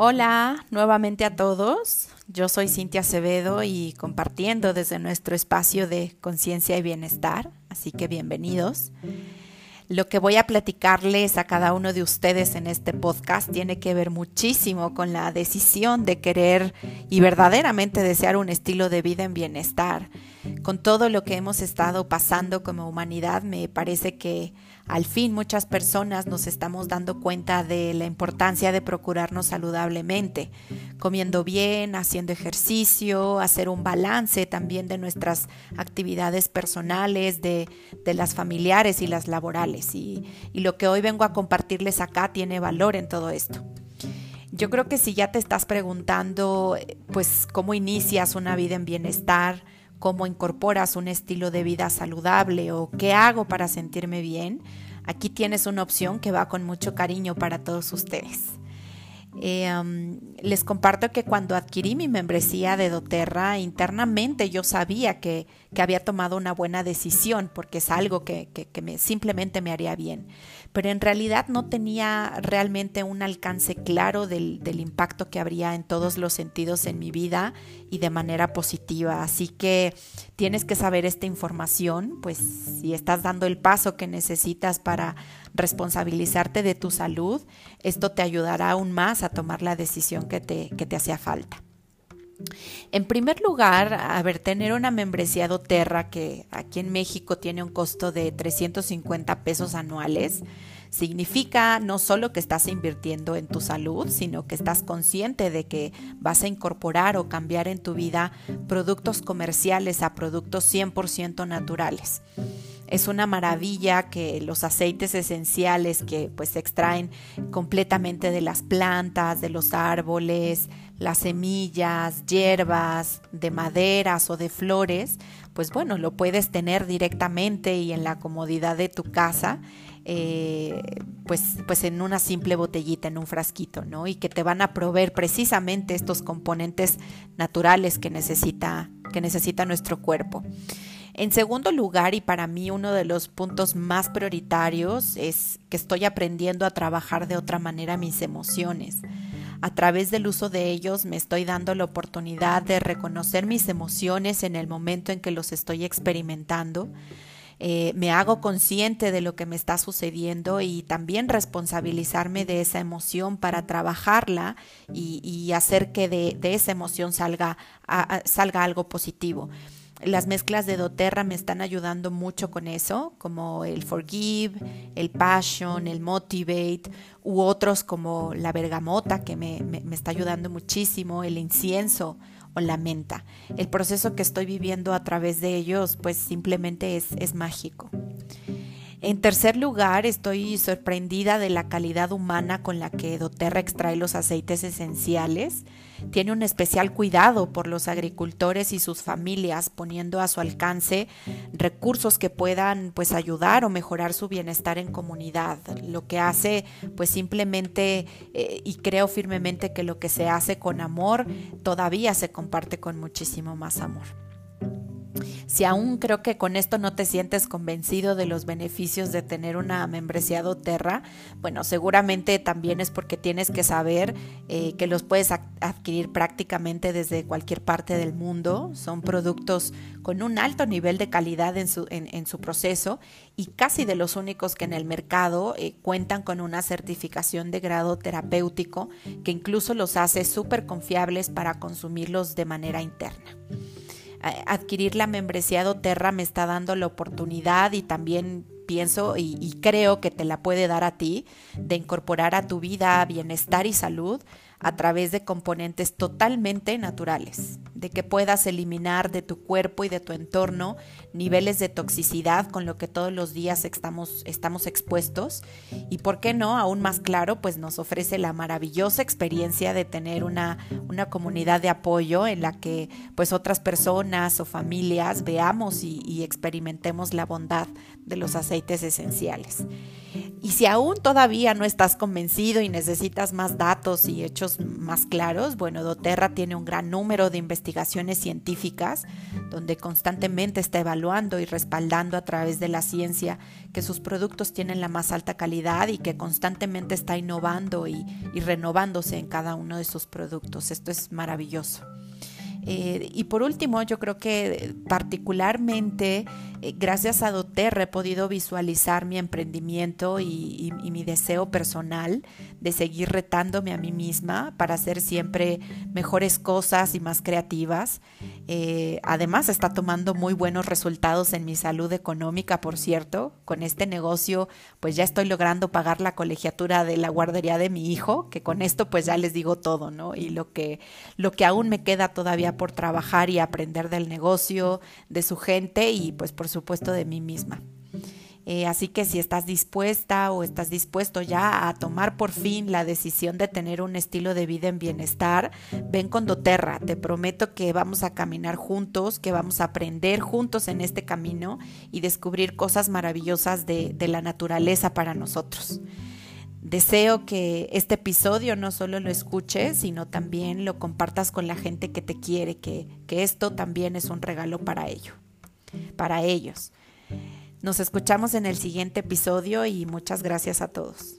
Hola nuevamente a todos. Yo soy Cintia Acevedo y compartiendo desde nuestro espacio de conciencia y bienestar, así que bienvenidos. Lo que voy a platicarles a cada uno de ustedes en este podcast tiene que ver muchísimo con la decisión de querer y verdaderamente desear un estilo de vida en bienestar. Con todo lo que hemos estado pasando como humanidad, me parece que al fin muchas personas nos estamos dando cuenta de la importancia de procurarnos saludablemente, comiendo bien, haciendo ejercicio, hacer un balance también de nuestras actividades personales, de, las familiares y las laborales. Y, y lo que hoy vengo a compartirles acá tiene valor en todo esto. Yo creo que si ya te estás preguntando, pues, cómo inicias una vida en bienestar, cómo incorporas un estilo de vida saludable o qué hago para sentirme bien, aquí tienes una opción que va con mucho cariño para todos ustedes. Eh, les comparto que cuando adquirí mi membresía de doTERRA, internamente yo sabía que, había tomado una buena decisión porque es algo que, me, simplemente me haría bien. Pero en realidad no tenía realmente un alcance claro del, del impacto que habría en todos los sentidos en mi vida y de manera positiva. Así que tienes que saber esta información, pues si estás dando el paso que necesitas para responsabilizarte de tu salud, esto te ayudará aún más a tomar la decisión que te, que te hacía falta. En primer lugar, a ver, tener una membresía doTERRA que aquí en México tiene un costo de 350 pesos anuales, significa no solo que estás invirtiendo en tu salud, sino que estás consciente de que vas a incorporar o cambiar en tu vida productos comerciales a productos 100% naturales. Es una maravilla que los aceites esenciales que pues se extraen completamente de las plantas, de los árboles, las semillas, hierbas, de maderas o de flores, pues bueno, lo puedes tener directamente y en la comodidad de tu casa, eh, pues, pues en una simple botellita, en un frasquito, ¿no? Y que te van a proveer precisamente estos componentes naturales que necesita, que necesita nuestro cuerpo. En segundo lugar, y para mí uno de los puntos más prioritarios, es que estoy aprendiendo a trabajar de otra manera mis emociones. A través del uso de ellos me estoy dando la oportunidad de reconocer mis emociones en el momento en que los estoy experimentando. Eh, me hago consciente de lo que me está sucediendo y también responsabilizarme de esa emoción para trabajarla y, hacer que de, esa emoción salga, salga algo positivo. Las mezclas de doTERRA me están ayudando mucho con eso, como el Forgive, el Passion, el Motivate, u otros como la bergamota, que me, está ayudando muchísimo, el incienso o la menta. El proceso que estoy viviendo a través de ellos, pues simplemente es, es mágico. En tercer lugar, estoy sorprendida de la calidad humana con la que doTERRA extrae los aceites esenciales. Tiene un especial cuidado por los agricultores y sus familias, poniendo a su alcance recursos que puedan pues ayudar o mejorar su bienestar en comunidad. Lo que hace pues simplemente eh, y creo firmemente que lo que se hace con amor todavía se comparte con muchísimo más amor. Si aún creo que con esto no te sientes convencido de los beneficios de tener una membresía doTERRA, bueno, seguramente también es porque tienes que saber eh, que los puedes adquirir prácticamente desde cualquier parte del mundo. Son productos con un alto nivel de calidad en su, proceso y casi de los únicos que en el mercado eh, cuentan con una certificación de grado terapéutico que incluso los hace súper confiables para consumirlos de manera interna adquirir la membresía doTERRA me está dando la oportunidad y también pienso y, y, creo que te la puede dar a ti de incorporar a tu vida bienestar y salud a través de componentes totalmente naturales, de que puedas eliminar de tu cuerpo y de tu entorno niveles de toxicidad con lo que todos los días estamos, estamos expuestos y, ¿por qué no? Aún más claro, pues nos ofrece la maravillosa experiencia de tener una, una comunidad de apoyo en la que pues otras personas o familias veamos y, y experimentemos la bondad de los aceites esenciales. Y si aún todavía no estás convencido y necesitas más datos y hechos más claros, bueno, doTERRA tiene un gran número de investigaciones científicas donde constantemente está evaluando y respaldando a través de la ciencia que sus productos tienen la más alta calidad y que constantemente está innovando y, renovándose en cada uno de sus productos. Esto es maravilloso. Eh, y por último, yo creo que particularmente eh, gracias a doTERRA he podido visualizar mi emprendimiento y, mi deseo personal de seguir retándome a mí misma para hacer siempre mejores cosas y más creativas. Eh, además, está tomando muy buenos resultados en mi salud económica, por cierto. Con este negocio, pues ya estoy logrando pagar la colegiatura de la guardería de mi hijo, que con esto pues ya les digo todo, ¿no? Y lo que, lo que aún me queda todavía por trabajar y aprender del negocio, de su gente y pues por supuesto de mí misma. Eh, así que si estás dispuesta o estás dispuesto ya a tomar por fin la decisión de tener un estilo de vida en bienestar, ven con doTERRA. Te prometo que vamos a caminar juntos, que vamos a aprender juntos en este camino y descubrir cosas maravillosas de, la naturaleza para nosotros. Deseo que este episodio no solo lo escuches, sino también lo compartas con la gente que te quiere, que, que esto también es un regalo para ello, para ellos. Nos escuchamos en el siguiente episodio y muchas gracias a todos.